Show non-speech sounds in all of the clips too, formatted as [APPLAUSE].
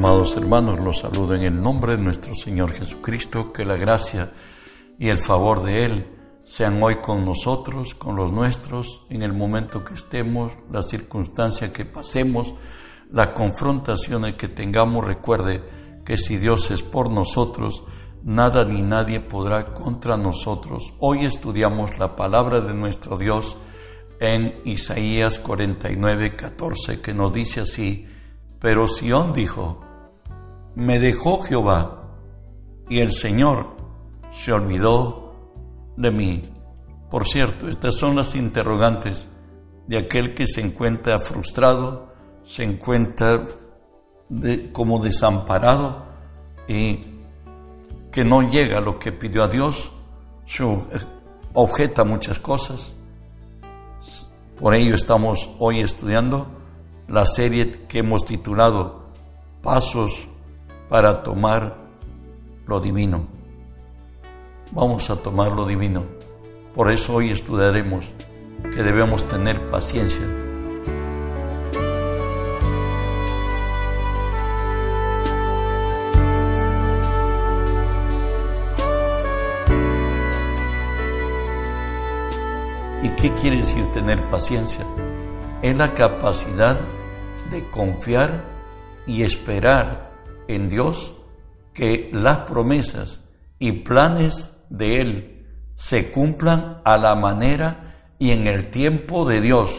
Amados hermanos, los saludo en el nombre de nuestro Señor Jesucristo, que la gracia y el favor de Él sean hoy con nosotros, con los nuestros, en el momento que estemos, la circunstancia que pasemos, las confrontaciones que tengamos. Recuerde que si Dios es por nosotros, nada ni nadie podrá contra nosotros. Hoy estudiamos la palabra de nuestro Dios en Isaías 49, 14, que nos dice así, pero Sión dijo, me dejó Jehová y el Señor se olvidó de mí. Por cierto, estas son las interrogantes de aquel que se encuentra frustrado, se encuentra como desamparado y que no llega a lo que pidió a Dios, se objeta muchas cosas. Por ello estamos hoy estudiando la serie que hemos titulado Pasos para tomar lo divino. Vamos a tomar lo divino. Por eso hoy estudiaremos que debemos tener paciencia. ¿Y qué quiere decir tener paciencia? Es la capacidad de confiar y esperar en Dios que las promesas y planes de Él se cumplan a la manera y en el tiempo de Dios,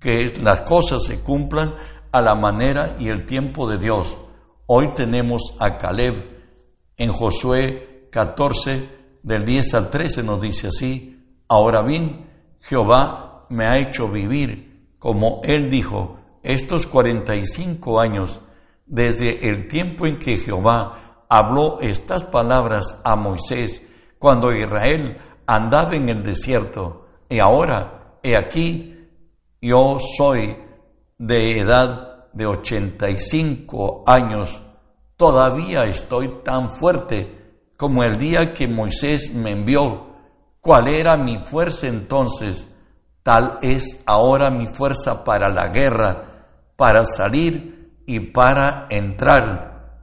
que las cosas se cumplan a la manera y el tiempo de Dios. Hoy tenemos a Caleb en Josué 14, del 10 al 13 nos dice así, ahora bien, Jehová me ha hecho vivir como Él dijo, estos 45 años desde el tiempo en que Jehová habló estas palabras a Moisés cuando Israel andaba en el desierto. Y ahora, he aquí, yo soy de edad de 85 años, todavía estoy tan fuerte como el día que Moisés me envió. ¿Cuál era mi fuerza entonces? Tal es ahora mi fuerza para la guerra para salir y para entrar.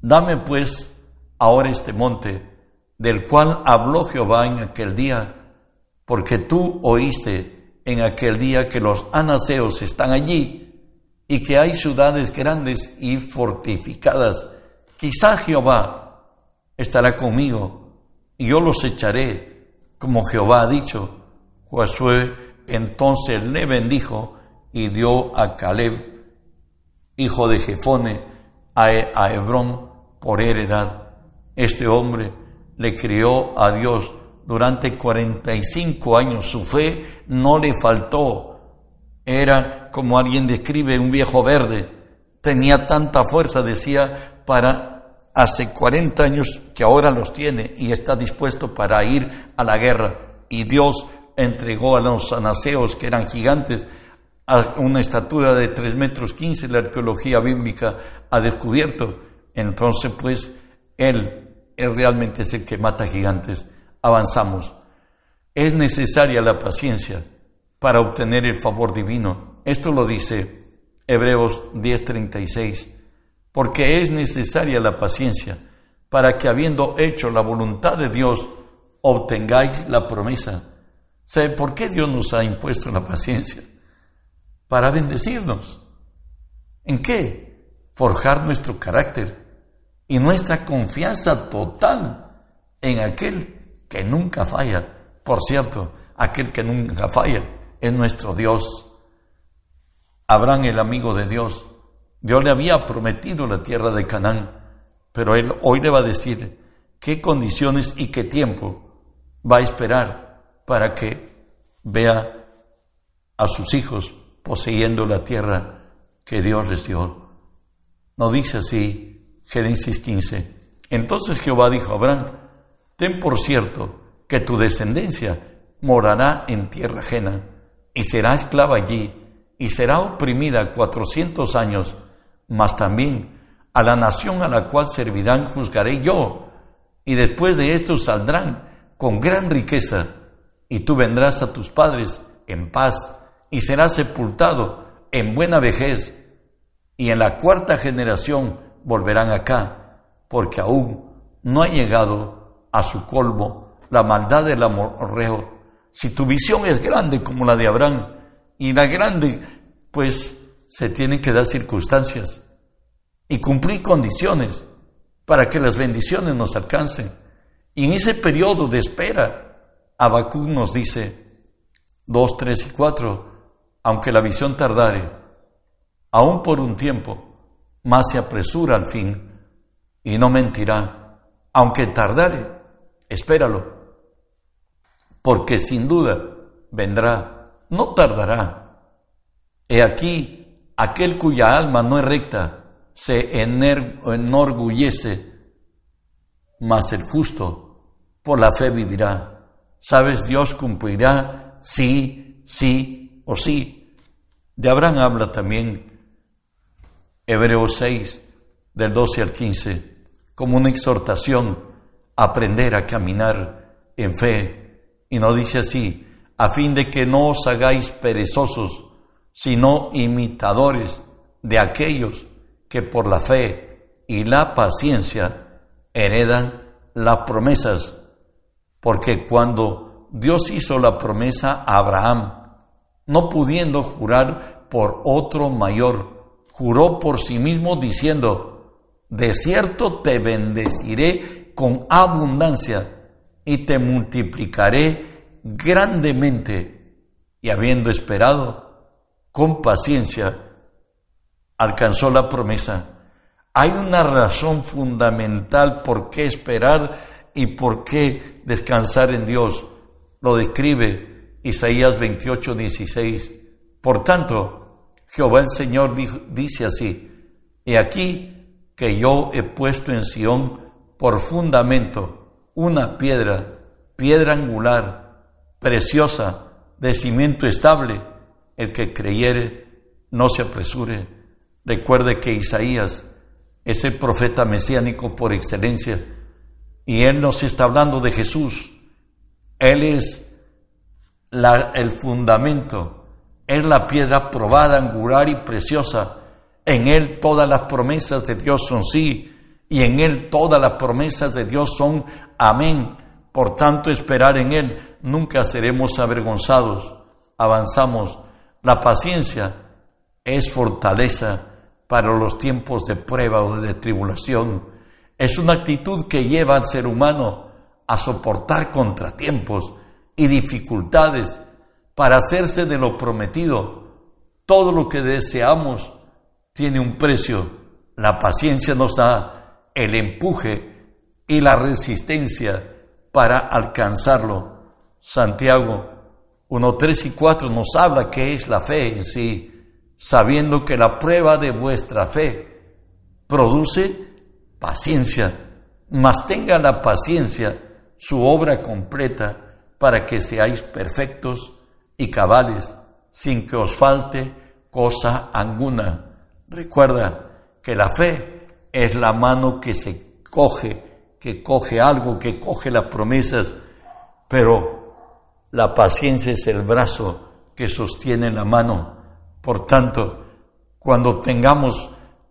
Dame pues ahora este monte del cual habló Jehová en aquel día, porque tú oíste en aquel día que los anaseos están allí y que hay ciudades grandes y fortificadas. Quizá Jehová estará conmigo y yo los echaré, como Jehová ha dicho. Josué entonces le bendijo y dio a Caleb, hijo de Jefone, a, Hebrón por heredad. Este hombre le crió a Dios durante 45 años. Su fe no le faltó. Era como alguien describe un viejo verde. Tenía tanta fuerza, decía, para hace 40 años que ahora los tiene y está dispuesto para ir a la guerra. Y Dios entregó a los anaseos, que eran gigantes, a una estatura de 3 metros 15, la arqueología bíblica ha descubierto. Entonces, pues, Él, Él realmente es el que mata gigantes. Avanzamos. Es necesaria la paciencia para obtener el favor divino. Esto lo dice Hebreos 10:36. Porque es necesaria la paciencia para que habiendo hecho la voluntad de Dios, obtengáis la promesa. ¿Sabe por qué Dios nos ha impuesto la paciencia? Para bendecirnos. ¿En qué? Forjar nuestro carácter y nuestra confianza total en aquel que nunca falla. Por cierto, aquel que nunca falla es nuestro Dios. Abraham, el amigo de Dios, Dios le había prometido la tierra de Canaán, pero él hoy le va a decir qué condiciones y qué tiempo va a esperar para que vea a sus hijos poseyendo la tierra que Dios les dio. No dice así Génesis 15. Entonces Jehová dijo a Abraham, ten por cierto que tu descendencia morará en tierra ajena y será esclava allí y será oprimida cuatrocientos años, mas también a la nación a la cual servirán juzgaré yo, y después de esto saldrán con gran riqueza, y tú vendrás a tus padres en paz y será sepultado en buena vejez. y en la cuarta generación volverán acá, porque aún no ha llegado a su colmo la maldad del amorreo. Si tu visión es grande como la de Abraham, y la grande, pues se tienen que dar circunstancias y cumplir condiciones para que las bendiciones nos alcancen. Y en ese periodo de espera, Habacuc nos dice 2, 3 y 4, aunque la visión tardare, aún por un tiempo, más se apresura al fin y no mentirá, aunque tardare, espéralo, porque sin duda vendrá, no tardará. He aquí aquel cuya alma no es recta, se enorgullece, mas el justo por la fe vivirá. ¿Sabes? Dios cumplirá sí, sí o sí. De Abraham habla también Hebreos 6, del 12 al 15, como una exhortación a aprender a caminar en fe. Y no dice así, a fin de que no os hagáis perezosos, sino imitadores de aquellos que por la fe y la paciencia heredan las promesas, porque cuando Dios hizo la promesa a Abraham, no pudiendo jurar por otro mayor, juró por sí mismo diciendo, de cierto te bendeciré con abundancia y te multiplicaré grandemente. Y habiendo esperado con paciencia, alcanzó la promesa. Hay una razón fundamental por qué esperar y por qué descansar en Dios. Lo describe Isaías 28, 16. Por tanto, Jehová el Señor dice así, He aquí que yo he puesto en Sión por fundamento una piedra, piedra angular, preciosa, de cimiento estable. El que creyere, no se apresure Recuerde que Isaías es el profeta mesiánico por excelencia y él nos está hablando de Jesús. Él es el fundamento, es la piedra probada, angular y preciosa. En él todas las promesas de Dios son sí y en él todas las promesas de Dios son amén. Por tanto, esperar en él nunca seremos avergonzados. Avanzamos. La paciencia es fortaleza para los tiempos de prueba o de tribulación. Es una actitud que lleva al ser humano a soportar contratiempos y dificultades para hacerse de lo prometido. Todo lo que deseamos tiene un precio. La paciencia nos da el empuje y la resistencia para alcanzarlo. Santiago 1, 3 y 4 nos habla que es la fe en sí sabiendo que la prueba de vuestra fe produce paciencia, mas tenga la paciencia su obra completa para que seáis perfectos y cabales, sin que os falte cosa alguna. Recuerda que la fe es la mano que se coge, que coge algo, que coge las promesas, pero la paciencia es el brazo que sostiene la mano por tanto, cuando tengamos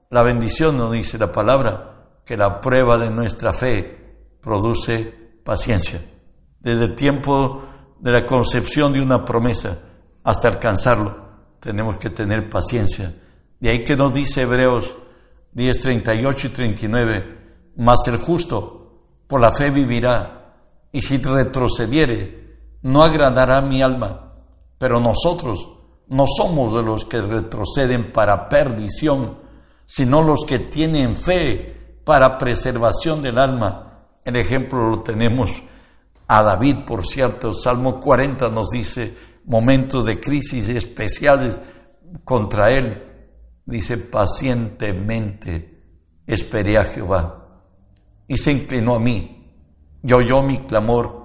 la bendición, nos dice la palabra, que la prueba de nuestra fe produce paciencia. Desde el tiempo de la concepción de una promesa hasta alcanzarlo, tenemos que tener paciencia. De ahí que nos dice Hebreos 10, 38 y 39, mas el justo por la fe vivirá, y si retrocediere, no agradará mi alma, pero nosotros no somos de los que retroceden para perdición, sino los que tienen fe para preservación del alma. El ejemplo lo tenemos a David, por cierto. Salmo 40 nos dice momentos de crisis especiales contra él. Dice, pacientemente esperé a Jehová y se inclinó a mí y oyó mi clamor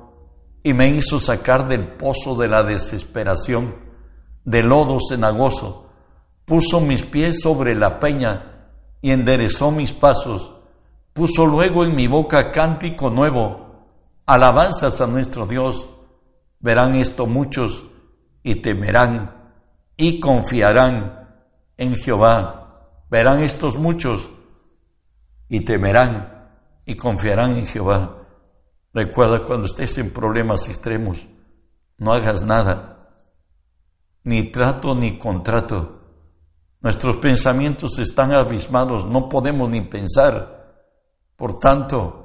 y me hizo sacar del pozo de la desesperación de lodo cenagoso, puso mis pies sobre la peña y enderezó mis pasos, puso luego en mi boca cántico nuevo, alabanzas a nuestro Dios. Verán esto muchos y temerán y confiarán en Jehová. Verán estos muchos y temerán y confiarán en Jehová. Recuerda cuando estés en problemas extremos, no hagas nada, ni trato ni contrato. Nuestros pensamientos están abismados, no podemos ni pensar. Por tanto,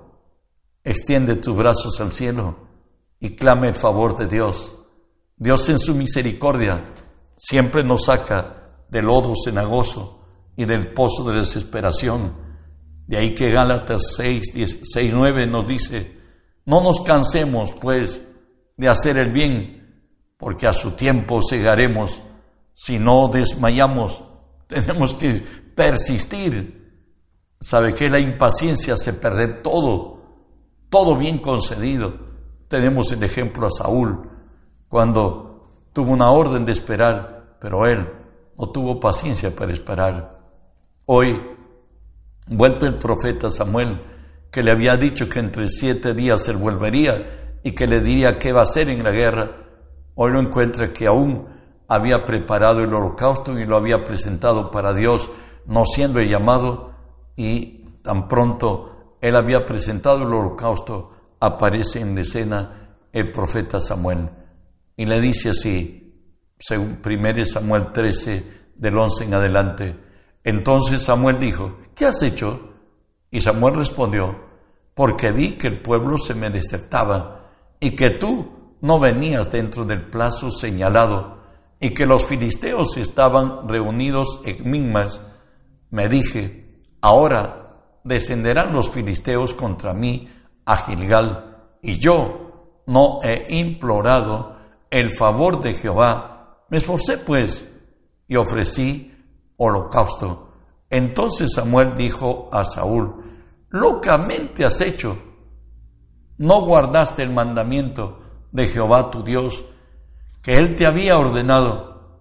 extiende tus brazos al cielo y clame el favor de Dios. Dios en su misericordia siempre nos saca del lodo cenagoso y del pozo de desesperación. De ahí que Gálatas 6, 6, 9 nos dice, no nos cansemos pues de hacer el bien, porque a su tiempo cegaremos si no desmayamos. [LAUGHS] Tenemos que persistir. Sabe que la impaciencia se pierde todo, todo bien concedido. Tenemos el ejemplo a Saúl, cuando tuvo una orden de esperar, pero él no tuvo paciencia para esperar. Hoy, vuelto el profeta Samuel, que le había dicho que entre siete días él volvería y que le diría qué va a hacer en la guerra, hoy lo encuentra que aún había preparado el holocausto y lo había presentado para Dios, no siendo llamado, y tan pronto él había presentado el holocausto, aparece en escena el profeta Samuel y le dice así, según 1 Samuel 13, del 11 en adelante, entonces Samuel dijo, ¿qué has hecho? Y Samuel respondió, porque vi que el pueblo se me desertaba y que tú no venías dentro del plazo señalado y que los filisteos estaban reunidos en Migmas. Me dije, ahora descenderán los filisteos contra mí a Gilgal y yo no he implorado el favor de Jehová. Me esforcé pues y ofrecí holocausto. Entonces Samuel dijo a Saúl, locamente has hecho, no guardaste el mandamiento de Jehová tu Dios, que él te había ordenado,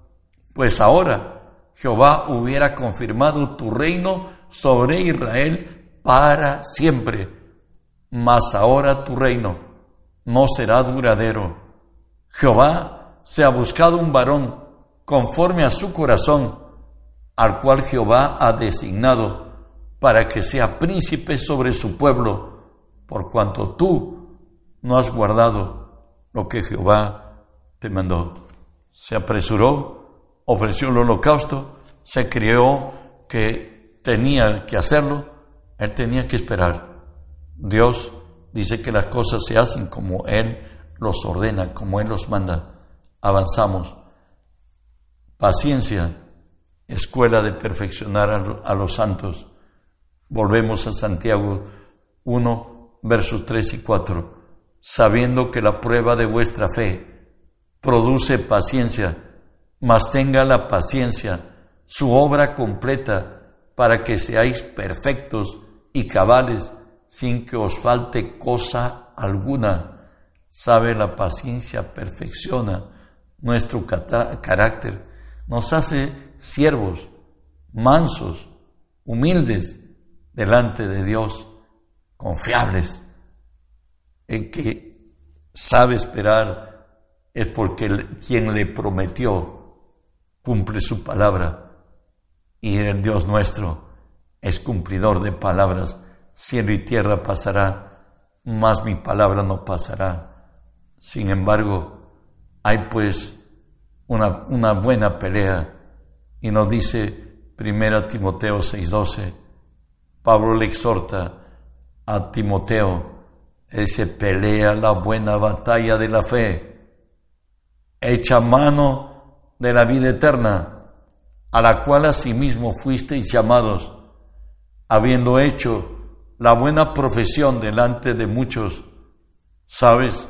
pues ahora Jehová hubiera confirmado tu reino sobre Israel para siempre, mas ahora tu reino no será duradero. Jehová se ha buscado un varón conforme a su corazón, al cual Jehová ha designado para que sea príncipe sobre su pueblo, por cuanto tú no has guardado lo que Jehová te mandó. Se apresuró, ofreció el holocausto, se crió que tenía que hacerlo, él tenía que esperar. Dios dice que las cosas se hacen como Él los ordena, como Él los manda. Avanzamos. Paciencia escuela de perfeccionar a los santos. Volvemos a Santiago 1, versos 3 y 4. Sabiendo que la prueba de vuestra fe produce paciencia, mas tenga la paciencia su obra completa para que seáis perfectos y cabales sin que os falte cosa alguna. Sabe, la paciencia perfecciona nuestro carácter, nos hace siervos, mansos, humildes delante de Dios, confiables. El que sabe esperar es porque quien le prometió cumple su palabra y el Dios nuestro es cumplidor de palabras. Cielo y tierra pasará, mas mi palabra no pasará. Sin embargo, hay pues una, buena pelea. Y nos dice 1 Timoteo 6:12, Pablo le exhorta a Timoteo, ese pelea la buena batalla de la fe, echa mano de la vida eterna, a la cual asimismo fuisteis llamados, habiendo hecho la buena profesión delante de muchos. Sabes,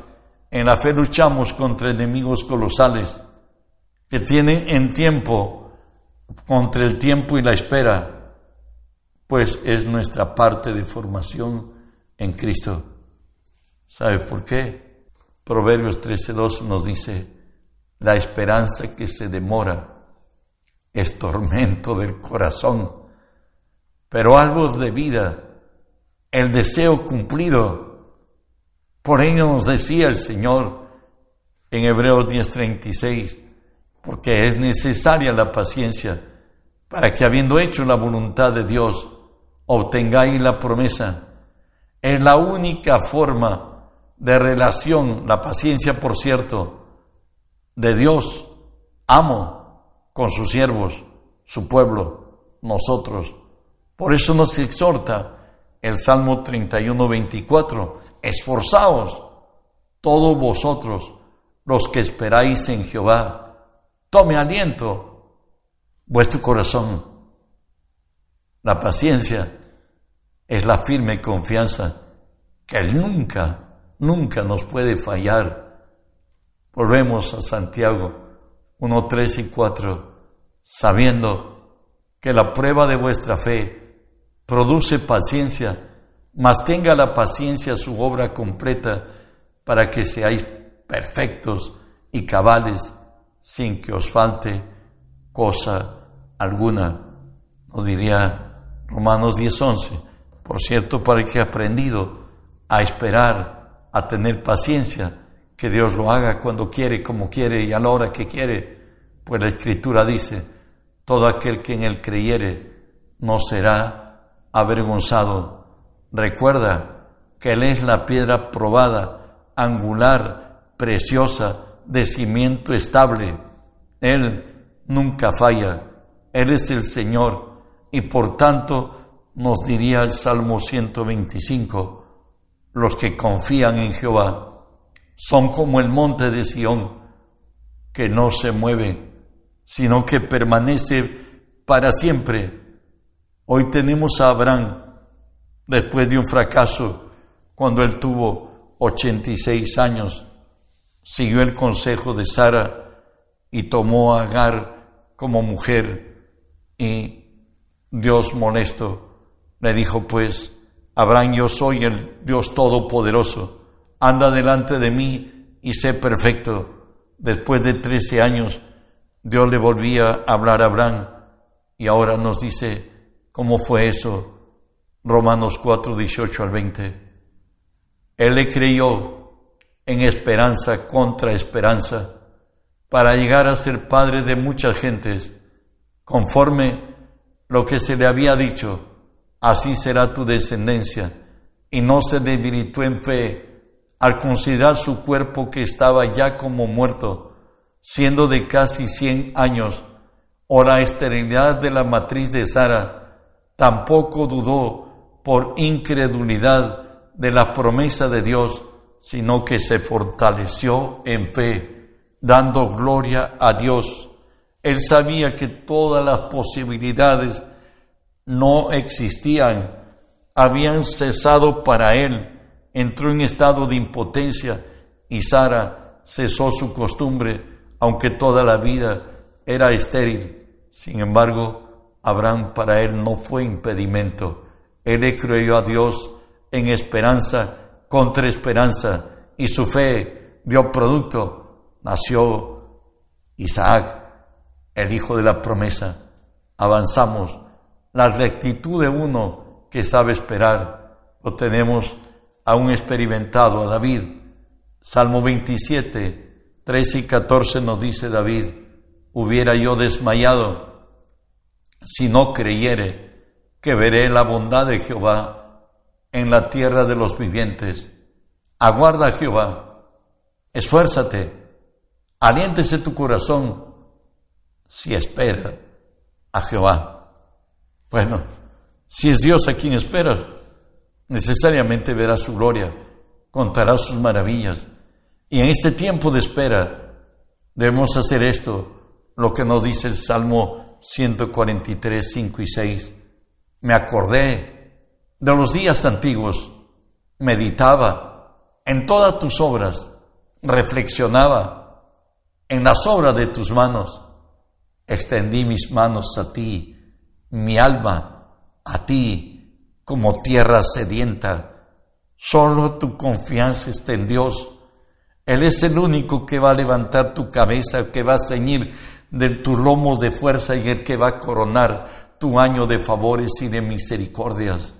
en la fe luchamos contra enemigos colosales que tienen en tiempo contra el tiempo y la espera, pues es nuestra parte de formación en Cristo. ¿Sabe por qué? Proverbios 13.2 nos dice, la esperanza que se demora es tormento del corazón, pero algo de vida, el deseo cumplido. Por ello nos decía el Señor en Hebreos 10:36, porque es necesaria la paciencia para que habiendo hecho la voluntad de Dios, obtengáis la promesa. Es la única forma de relación, la paciencia, por cierto, de Dios, amo con sus siervos, su pueblo, nosotros. Por eso nos exhorta el Salmo 31, 24, esforzaos todos vosotros los que esperáis en Jehová, tome aliento vuestro corazón. La paciencia es la firme confianza que Él nunca, nunca nos puede fallar. Volvemos a Santiago 1, 3 y 4, sabiendo que la prueba de vuestra fe produce paciencia, mas tenga la paciencia su obra completa para que seáis perfectos y cabales sin que os falte cosa alguna. Nos diría Romanos 10:11. Por cierto, para el que ha aprendido a esperar, a tener paciencia, que Dios lo haga cuando quiere, como quiere y a la hora que quiere, pues la Escritura dice, todo aquel que en él creyere no será avergonzado. Recuerda que Él es la piedra probada, angular, preciosa, de cimiento estable. Él nunca falla. Él es el Señor y por tanto nos diría el Salmo 125, los que confían en Jehová son como el monte de Sión, que no se mueve, sino que permanece para siempre. Hoy tenemos a Abraham, después de un fracaso, cuando él tuvo 86 años, siguió el consejo de Sara y tomó a Agar como mujer y Dios molesto le dijo pues, Abraham yo soy el Dios Todopoderoso, anda delante de mí y sé perfecto. Después de 13 años, Dios le volvía a hablar a Abraham y ahora nos dice, ¿Cómo fue eso? Romanos 4, 18 al 20. Él le creyó en esperanza contra esperanza para llegar a ser padre de muchas gentes, conforme lo que se le había dicho, así será tu descendencia, y no se debilitó en fe al considerar su cuerpo que estaba ya como muerto, siendo de casi cien años, o la esterilidad de la matriz de Sara, tampoco dudó por incredulidad de la promesa de Dios, sino que se fortaleció en fe, dando gloria a Dios. Él sabía que todas las posibilidades no existían, habían cesado para él, entró en estado de impotencia y Sara cesó su costumbre, aunque toda la vida era estéril. Sin embargo, Abraham para él no fue impedimento. Él creyó a Dios en esperanza contra esperanza y su fe dio producto. Nació Isaac, el hijo de la promesa. Avanzamos. La rectitud de uno que sabe esperar lo tenemos aún experimentado a David. Salmo 27, 13 y 14 nos dice David, hubiera yo desmayado si no creyere que veré la bondad de Jehová en la tierra de los vivientes. Aguarda a Jehová, esfuérzate, aliéntese tu corazón si espera a Jehová. Bueno, si es Dios a quien esperas, necesariamente verás su gloria, contarás sus maravillas. Y en este tiempo de espera debemos hacer esto, lo que nos dice el Salmo 143, 5 y 6, me acordé de los días antiguos, meditaba en todas tus obras, reflexionaba en las obras de tus manos, extendí mis manos a ti, mi alma a ti, como tierra sedienta. Solo tu confianza está en Dios. Él es el único que va a levantar tu cabeza, que va a ceñir de tu lomo de fuerza y el que va a coronar tu año de favores y de misericordias.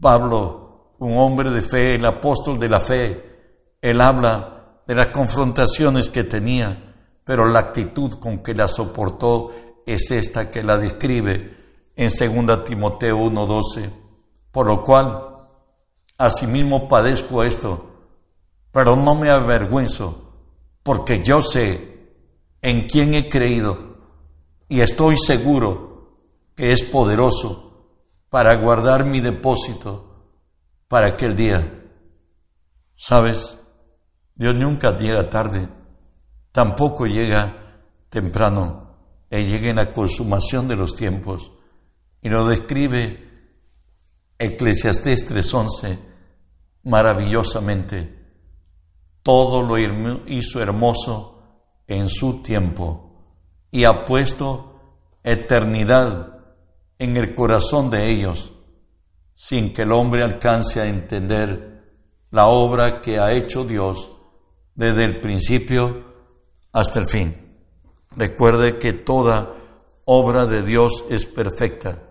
Pablo, un hombre de fe, el apóstol de la fe, él habla de las confrontaciones que tenía, pero la actitud con que la soportó es esta que la describe en 2 Timoteo 1:12, por lo cual asimismo padezco esto, pero no me avergüenzo, porque yo sé en quién he creído y estoy seguro que es poderoso para guardar mi depósito para aquel día. ¿Sabes? Dios nunca llega tarde, tampoco llega temprano, Él llega en la consumación de los tiempos. Y lo describe Eclesiastés 3:11 maravillosamente. Todo lo hizo hermoso en su tiempo y ha puesto eternidad en el corazón de ellos, sin que el hombre alcance a entender la obra que ha hecho Dios desde el principio hasta el fin. Recuerde que toda obra de Dios es perfecta.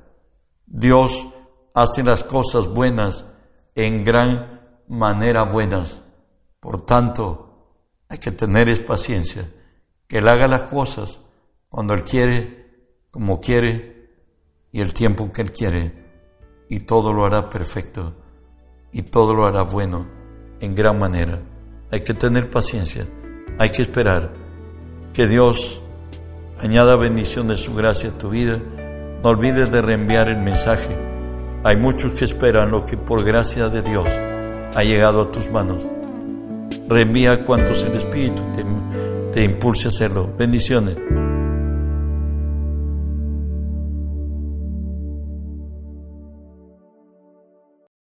Dios hace las cosas buenas en gran manera buenas. Por tanto, hay que tener paciencia, que Él haga las cosas cuando Él quiere, como quiere y el tiempo que Él quiere, y todo lo hará perfecto y todo lo hará bueno en gran manera. Hay que tener paciencia, hay que esperar que Dios añada bendición de su gracia a tu vida. No olvides de reenviar el mensaje. Hay muchos que esperan lo que por gracia de Dios ha llegado a tus manos. Reenvía cuantos el Espíritu te, te impulse a hacerlo. Bendiciones.